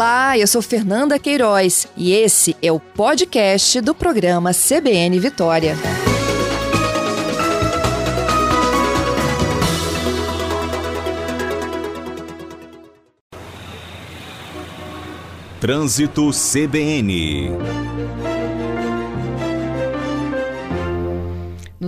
Olá, eu sou Fernanda Queiroz e esse é o podcast do programa CBN Vitória. Trânsito CBN.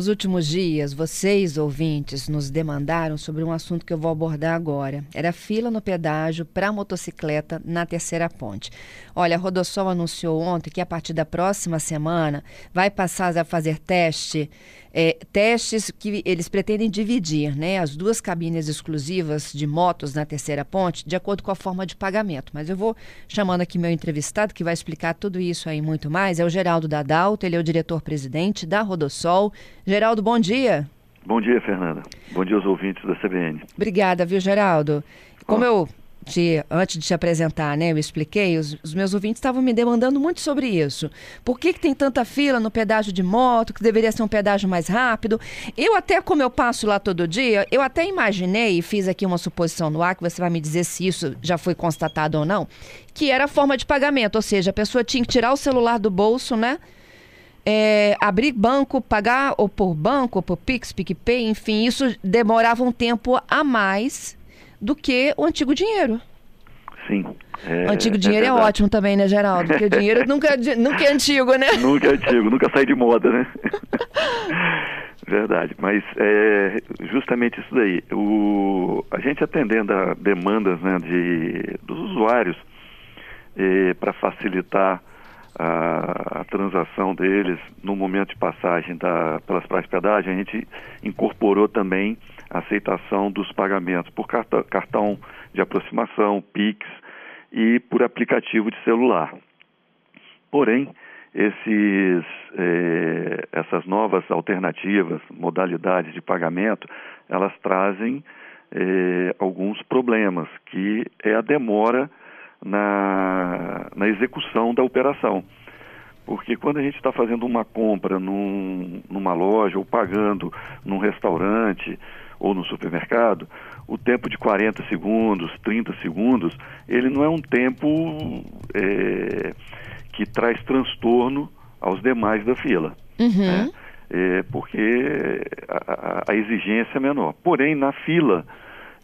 Nos últimos dias, vocês, ouvintes, nos demandaram sobre um assunto que eu vou abordar agora. Era fila no pedágio para motocicleta na terceira ponte. Olha, a Rodossol anunciou ontem que a partir da próxima semana vai passar a fazer teste é, testes que eles pretendem dividir né, as duas cabines exclusivas de motos na terceira ponte de acordo com a forma de pagamento. Mas eu vou chamando aqui meu entrevistado, que vai explicar tudo isso aí muito mais. É o Geraldo Dadalto, ele é o diretor-presidente da Rodossol. Geraldo, bom dia. Bom dia, Fernanda. Bom dia aos ouvintes da CBN. Obrigada, viu, Geraldo? Como oh. eu te, antes de te apresentar, né, eu expliquei, os, os meus ouvintes estavam me demandando muito sobre isso. Por que, que tem tanta fila no pedágio de moto, que deveria ser um pedágio mais rápido? Eu até, como eu passo lá todo dia, eu até imaginei, e fiz aqui uma suposição no ar, que você vai me dizer se isso já foi constatado ou não, que era a forma de pagamento, ou seja, a pessoa tinha que tirar o celular do bolso, né? É, abrir banco, pagar ou por banco, ou por Pix, PicPay, enfim, isso demorava um tempo a mais do que o antigo dinheiro. Sim. É, o antigo dinheiro é, é, ótimo também, né, Geraldo? Porque o dinheiro nunca, nunca é antigo, né? Nunca é antigo, nunca sai de moda, né? Verdade, mas é justamente isso daí. O, a gente atendendo a demandas né, de, dos usuários é, para facilitar a, a, transação deles no momento de passagem da, pelas praias de pedagem, a gente incorporou também a aceitação dos pagamentos por cartão, cartão de aproximação, PIX e por aplicativo de celular. Porém, esses, eh, essas novas alternativas, modalidades de pagamento, elas trazem eh, alguns problemas, que é a demora na, na execução da operação. Porque quando a gente está fazendo uma compra num, numa loja ou pagando num restaurante ou no supermercado, o tempo de 40 segundos, 30 segundos, ele não é um tempo é, que traz transtorno aos demais da fila. Uhum. Né? É, porque a, a, exigência é menor. Porém, na fila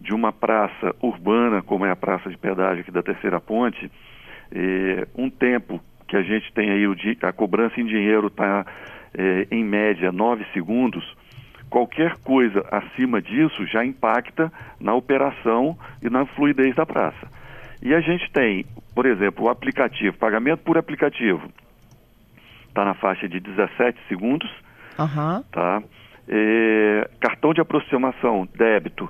de uma praça urbana, como é a praça de pedágio aqui da Terceira Ponte, um tempo que a gente tem aí, o, a cobrança em dinheiro está é, em média 9 segundos, qualquer coisa acima disso já impacta na operação e na fluidez da praça. E a gente tem, por exemplo, o aplicativo, pagamento por aplicativo, está na faixa de 17 segundos, uhum. tá? É, cartão de aproximação, débito,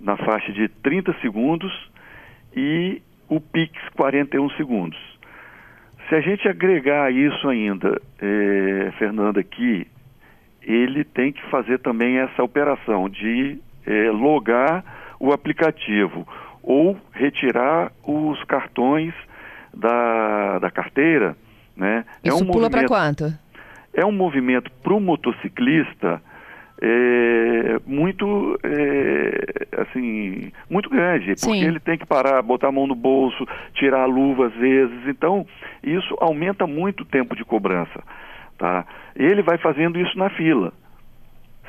na faixa de 30 segundos e o Pix 41 segundos. Se a gente agregar isso ainda, é, Fernanda, aqui, ele tem que fazer também essa operação de é, logar o aplicativo ou retirar os cartões da, da carteira. Né? Isso é um pula para quanto? É um movimento para o motociclista é, muito é, assim muito grande porque Sim. ele tem que parar botar a mão no bolso tirar a luva às vezes. Então isso aumenta muito o tempo de cobrança tá? Ele vai fazendo isso na fila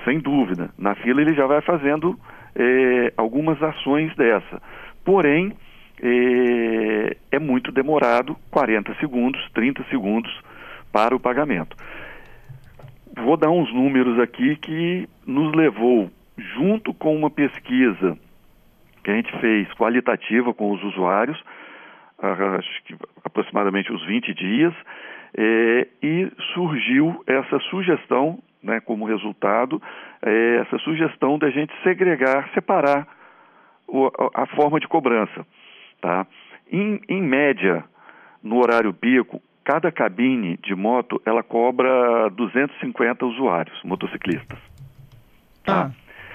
sem dúvida. Na fila ele já vai fazendo é, algumas ações dessa. Porém é, é muito demorado 40 segundos 30 segundos para o pagamento vou dar uns números aqui que nos levou, junto com uma pesquisa que a gente fez qualitativa com os usuários, acho que aproximadamente uns 20 dias, é, e surgiu essa sugestão, né, como resultado, é, essa sugestão da gente segregar, separar o, a, a, forma de cobrança. Tá? Em, em média, no horário pico, cada cabine de moto ela cobra 250 usuários, motociclistas. Tá? Ah.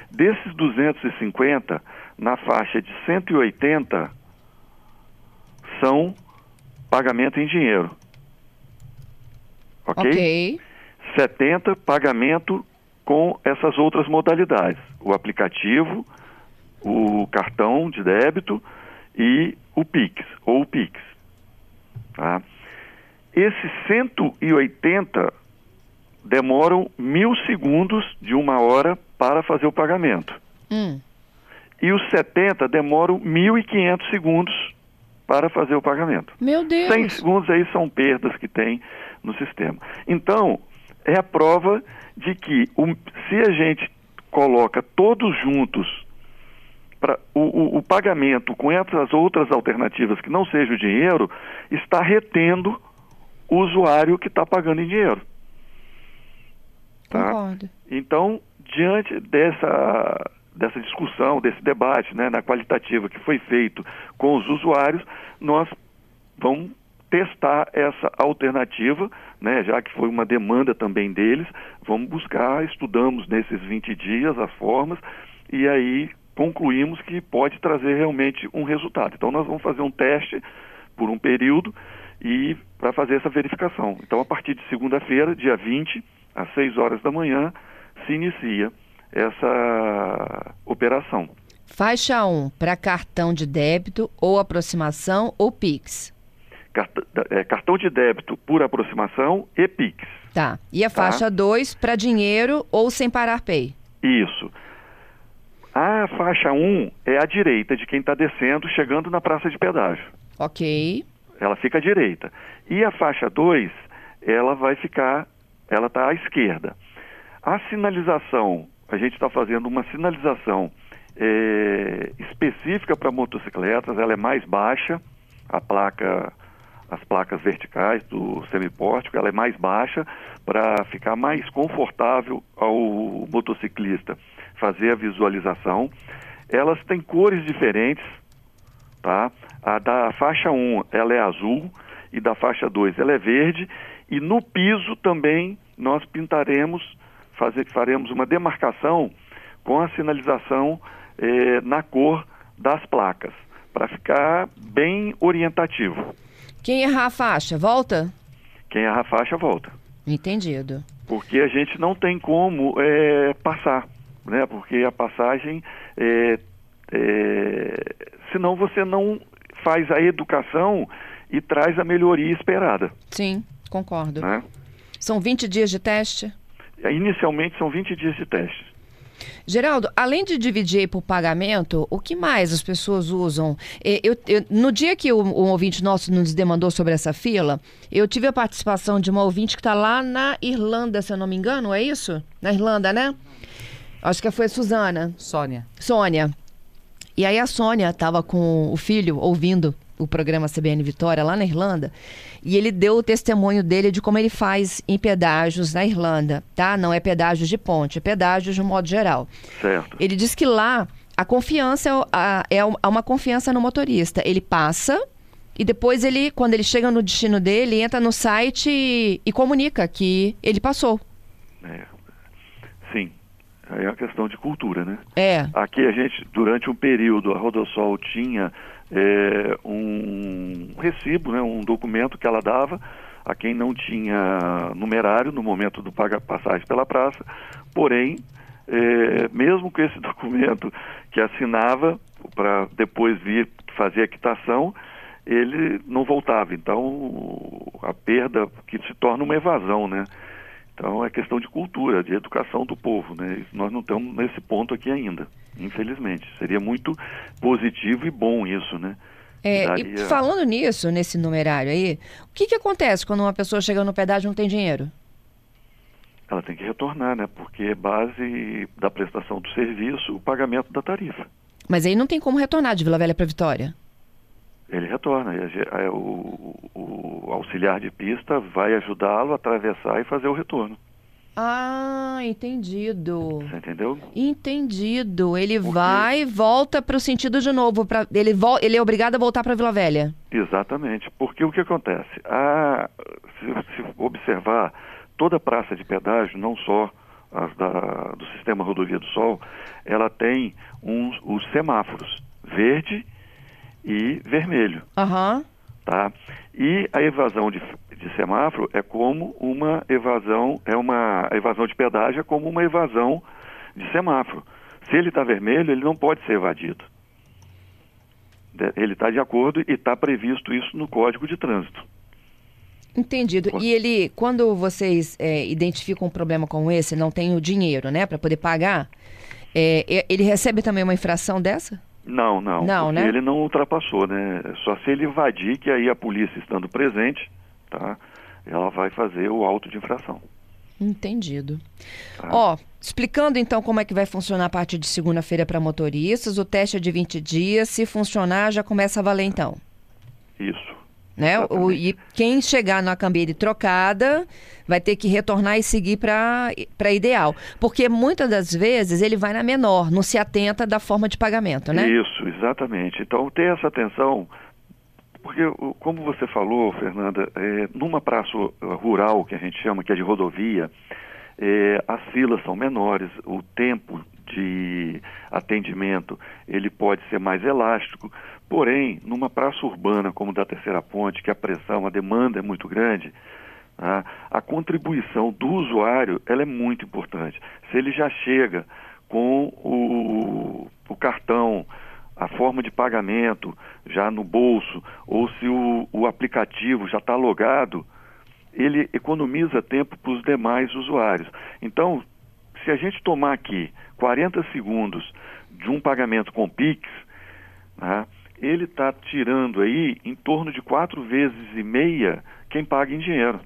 Desses 250, na faixa de 180 são pagamento em dinheiro. Ok? Ok. 70 pagamento com essas outras modalidades: o aplicativo, o cartão de débito e o Pix, ou o Pix. Tá? Esses 180 demoram mil segundos de uma hora para fazer o pagamento. Hum. E os 70 demoram 1.500 segundos para fazer o pagamento. Meu Deus. 100 segundos aí são perdas que tem no sistema. Então, é a prova de que o, se a gente coloca todos juntos para o, o, o, pagamento com essas outras alternativas que não seja o dinheiro, está retendo o usuário que está pagando em dinheiro. Tá? Concordo. Então, diante dessa, dessa discussão, desse debate né, na qualitativa que foi feito com os usuários, nós vamos testar essa alternativa, né, já que foi uma demanda também deles, vamos buscar, estudamos nesses 20 dias as formas e aí concluímos que pode trazer realmente um resultado. Então nós vamos fazer um teste por um período e para fazer essa verificação. Então a partir de segunda-feira, dia 20, às 6 horas da manhã, se inicia essa operação. Faixa 1 para cartão de débito ou aproximação ou Pix. É, cartão de débito por aproximação e Pix. Tá. E a tá? faixa 2 para dinheiro ou sem parar Pay. Isso. A faixa 1 é à direita de quem está descendo, chegando na praça de pedágio. Ok. Ela fica à direita. E a faixa 2, ela vai ficar, ela está à esquerda. A sinalização, a gente está fazendo uma sinalização é, específica para motocicletas, ela é mais baixa, a placa as placas verticais do semipórtico, ela é mais baixa para ficar mais confortável ao motociclista fazer a visualização. Elas têm cores diferentes, tá? A da faixa 1, ela é azul e da faixa 2 ela é verde e no piso também nós pintaremos, fazer, faremos uma demarcação com a sinalização eh, na cor das placas, para ficar bem orientativo. Quem errar a faixa, volta? Quem errar a faixa, volta. Entendido. Porque a gente não tem como é, passar, né? Porque a passagem, é, é, senão você não faz a educação e traz a melhoria esperada. Sim, concordo. Né? São 20 dias de teste? Inicialmente são 20 dias de teste. Geraldo, além de dividir por pagamento, o que mais as pessoas usam? Eu, eu, no dia que o, o, ouvinte nosso nos demandou sobre essa fila, eu tive a participação de uma ouvinte que está lá na Irlanda, se eu não me engano, é isso? Na Irlanda, né? Acho que foi a Suzana. Sônia. Sônia. E aí a Sônia estava com o filho ouvindo o programa CBN Vitória lá na Irlanda, e ele deu o testemunho dele de como ele faz em pedágios na Irlanda, tá? Não é pedágios de ponte, é pedágios de um modo geral. Certo. Ele diz que lá a confiança é, é uma confiança no motorista. Ele passa e depois ele, quando ele chega no destino dele, entra no site e, e comunica que ele passou. É. Sim. É uma questão de cultura, né? É. Aqui a gente, durante um período, a Rodossol tinha é, um recibo, né, um documento que ela dava a quem não tinha numerário no momento do paga passagem pela praça, porém, é, mesmo com esse documento que assinava para depois vir fazer a quitação, ele não voltava. Então, a perda que se torna uma evasão, né? Então, é questão de cultura, de educação do povo, né? Nós não estamos nesse ponto aqui ainda infelizmente. Seria muito positivo e bom isso, né? É, Daria... E falando nisso, nesse numerário aí, o que, que acontece quando uma pessoa chega no pedágio e não tem dinheiro? Ela tem que retornar, né? Porque é base da prestação do serviço o pagamento da tarifa. Mas aí não tem como retornar de Vila Velha para Vitória? Ele retorna. O, o auxiliar de pista vai ajudá-lo a atravessar e fazer o retorno. Ah, entendido. Você entendeu? Entendido. Ele Porque... vai e volta para o sentido de novo. Pra... Ele, vo... ele é obrigado a voltar para Vila Velha. Exatamente. Porque o que acontece? A... Se, se observar, toda praça de pedágio, não só as da... do sistema Rodovia do Sol, ela tem uns, os semáforos verde e vermelho. Uhum. Tá? E a evasão de, de semáforo é como uma evasão, é uma evasão de pedágio é como uma evasão de semáforo. Se ele está vermelho, ele não pode ser evadido. Ele está de acordo e está previsto isso no Código de Trânsito. Entendido. E ele, quando vocês é, identificam um problema como esse, não tem o dinheiro, né, para poder pagar, é, ele recebe também uma infração dessa? Não, não. Não, né? Ele não ultrapassou, né? Só se ele invadir, que aí a polícia estando presente, tá? Ela vai fazer o auto de infração. Entendido. Tá. Ó, explicando então como é que vai funcionar a partir de segunda-feira para motoristas, o teste é de 20 dias, se funcionar já começa a valer então. Isso. Né? O, e quem chegar na cambeira trocada vai ter que retornar e seguir para ideal. Porque muitas das vezes ele vai na menor, não se atenta da forma de pagamento, né? Isso, exatamente. Então ter essa atenção, porque como você falou, Fernanda, é, numa praça rural que a gente chama, que é de rodovia, é, as filas são menores, o tempo de atendimento ele pode ser mais elástico, porém, numa praça urbana como da Terceira Ponte, que a pressão, a demanda é muito grande, tá? a contribuição do usuário ela é muito importante. Se ele já chega com o, o cartão, a forma de pagamento já no bolso, ou se o, o aplicativo já está logado, ele economiza tempo para os demais usuários. Então, se a gente tomar aqui 40 segundos de um pagamento com Pix, né, ele está tirando aí em torno de quatro vezes e meia quem paga em dinheiro.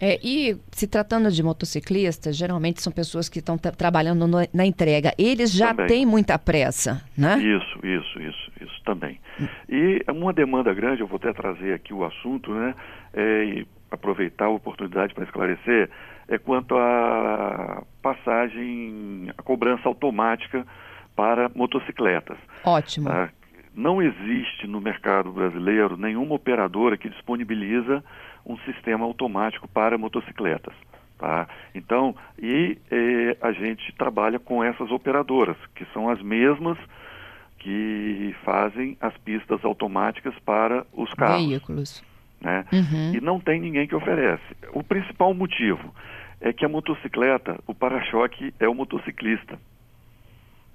É, e se tratando de motociclistas, geralmente são pessoas que estão trabalhando no, na entrega. Eles já também. têm muita pressa, né? Isso, isso, isso, isso também. E uma demanda grande, eu vou até trazer aqui o assunto, né? É, e aproveitar a oportunidade para esclarecer, é quanto à passagem, a cobrança automática para motocicletas. Ótimo. Ah, não existe no mercado brasileiro nenhuma operadora que disponibiliza um sistema automático para motocicletas. Tá? Então, e eh, a gente trabalha com essas operadoras, que são as mesmas que fazem as pistas automáticas para os carros. Veículos. Né? Uhum. E não tem ninguém que oferece. O principal motivo é que a motocicleta, o para-choque é o motociclista.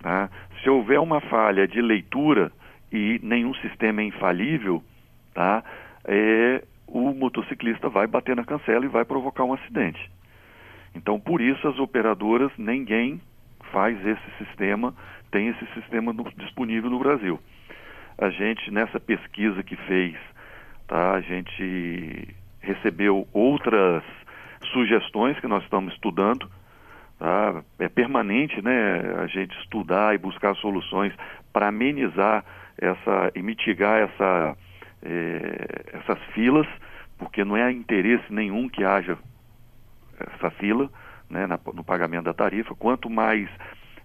Tá? Se houver uma falha de leitura e nenhum sistema é infalível, tá? É, o motociclista vai bater na cancela e vai provocar um acidente. Então, por isso, as operadoras, ninguém faz esse sistema, tem esse sistema no, disponível no Brasil. A gente, nessa pesquisa que fez, tá, a gente recebeu outras sugestões que nós estamos estudando. Tá? É permanente né, a gente estudar e buscar soluções para amenizar essa e mitigar essa, é, essas filas, porque não é interesse nenhum que haja essa fila né, na, no pagamento da tarifa. Quanto mais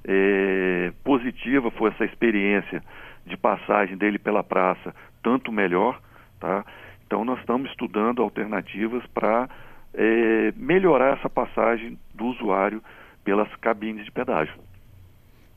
é, positiva for essa experiência de passagem dele pela praça, tanto melhor. Tá? Então, nós estamos estudando alternativas para é, melhorar essa passagem do usuário pelas cabines de pedágio.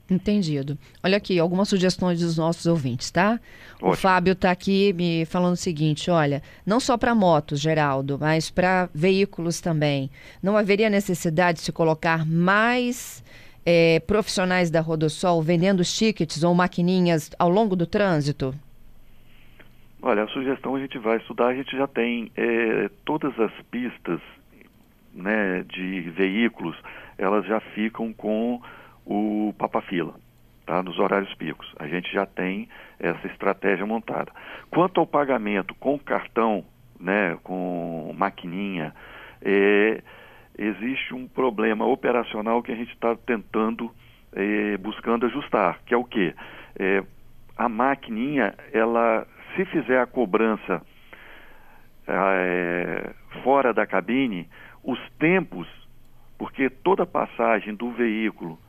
Entendido. Olha aqui, algumas sugestões dos nossos ouvintes, tá? Ótimo. O Fábio está aqui me falando o seguinte: olha, não só para motos, Geraldo, mas para veículos também. Não haveria necessidade de se colocar mais é, profissionais da Rodosol vendendo tickets ou maquininhas ao longo do trânsito? Olha, a sugestão a gente vai estudar, a gente já tem é, todas as pistas né, de veículos, elas já ficam com o papa-fila, tá, nos horários picos. A gente já tem essa estratégia montada. Quanto ao pagamento com cartão, né, com maquininha, é, existe um problema operacional que a gente está tentando, é, buscando ajustar, que é o quê? É, a maquininha, ela, se fizer a cobrança é, fora da cabine, os tempos, porque toda passagem do veículo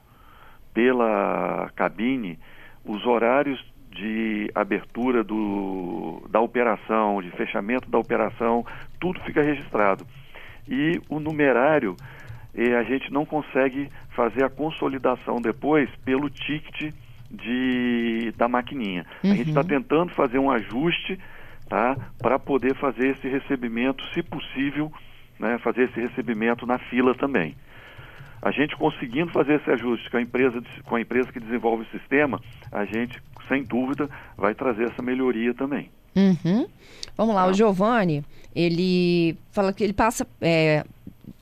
pela cabine, os horários de abertura do, da operação, de fechamento da operação, tudo fica registrado. E o numerário, eh, a gente não consegue fazer a consolidação depois pelo ticket de, da maquininha. Uhum. A gente está uhum. tentando fazer um ajuste tá, para poder fazer esse recebimento, se possível, né, fazer esse recebimento na fila também. A gente conseguindo fazer esse ajuste com a empresa, com a empresa que desenvolve o sistema, a gente, sem dúvida, vai trazer essa melhoria também. Uhum. Vamos lá, o Giovanni, ele fala que ele passa, é,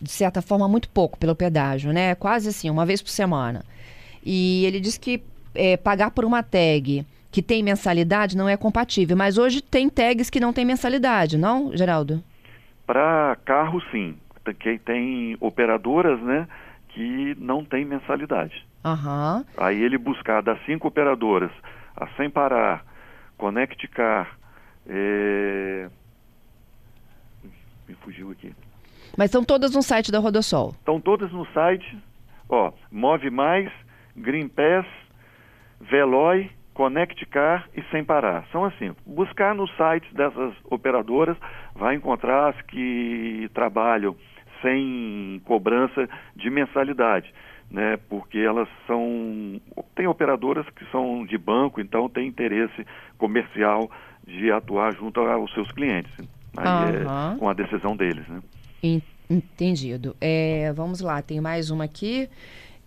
de certa forma, muito pouco pelo pedágio, né? Quase assim, uma vez por semana. E ele diz que é, pagar por uma tag que tem mensalidade não é compatível, mas hoje tem tags que não tem mensalidade, não, Geraldo? Para carro, sim. Tem, tem operadoras, né, que não tem mensalidade. Uhum. Aí ele buscar das cinco operadoras, a Sem Parar, Connect Car, é... me fugiu aqui. Mas estão todas no site da Rodosol? Estão todas no site, ó, Move Mais, Green Pass, Veloy, Connect Car e Sem Parar. São assim, buscar nos sites dessas operadoras, vai encontrar as que trabalham sem cobrança de mensalidade, né? Porque elas são tem operadoras que são de banco, então tem interesse comercial de atuar junto aos seus clientes. Uhum. é com a decisão deles, né? Entendido. É, vamos lá, tem mais uma aqui.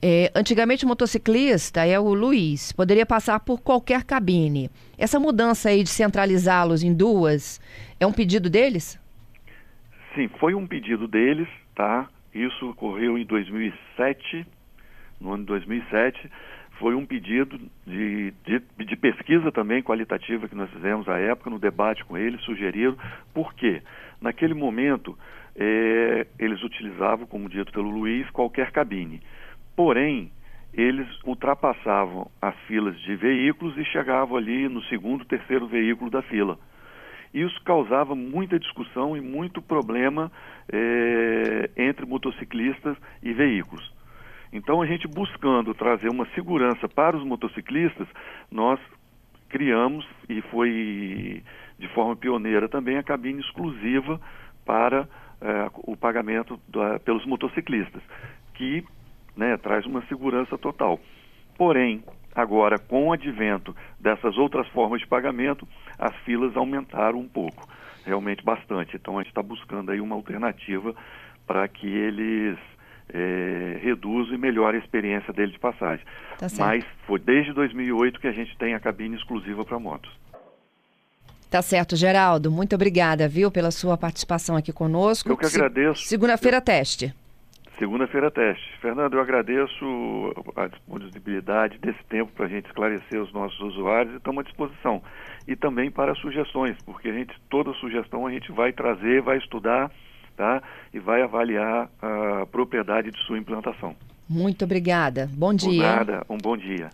É, antigamente o motociclista é o Luiz, poderia passar por qualquer cabine. Essa mudança aí de centralizá-los em duas é um pedido deles? Sim, foi um pedido deles, tá? Isso ocorreu em 2007, no ano de 2007. Foi um pedido de, de, de pesquisa também qualitativa que nós fizemos à época, no debate com eles, sugeriram. Por quê? Naquele momento, é, eles utilizavam, como dito pelo Luiz, qualquer cabine. Porém, eles ultrapassavam as filas de veículos e chegavam ali no segundo, terceiro veículo da fila. Isso causava muita discussão e muito problema é, entre motociclistas e veículos. Então, a gente buscando trazer uma segurança para os motociclistas, nós criamos, e foi de forma pioneira também, a cabine exclusiva para é, o pagamento da, pelos motociclistas, que né, traz uma segurança total. Porém, agora, com o advento dessas outras formas de pagamento, as filas aumentaram um pouco, realmente bastante. Então, a gente está buscando aí uma alternativa para que eles é, reduzam e melhorem a experiência deles de passagem. Tá Mas foi desde 2008 que a gente tem a cabine exclusiva para motos. Tá certo, Geraldo. Muito obrigada, viu, pela sua participação aqui conosco. Eu que agradeço. Segunda-feira, teste. Segunda-feira teste. Fernando, eu agradeço a disponibilidade desse tempo para a gente esclarecer os nossos usuários e estamos à disposição. E também para sugestões, porque a gente, toda sugestão a gente vai trazer, vai estudar tá? e vai avaliar a propriedade de sua implantação. Muito obrigada. Bom dia. Por nada, um bom dia.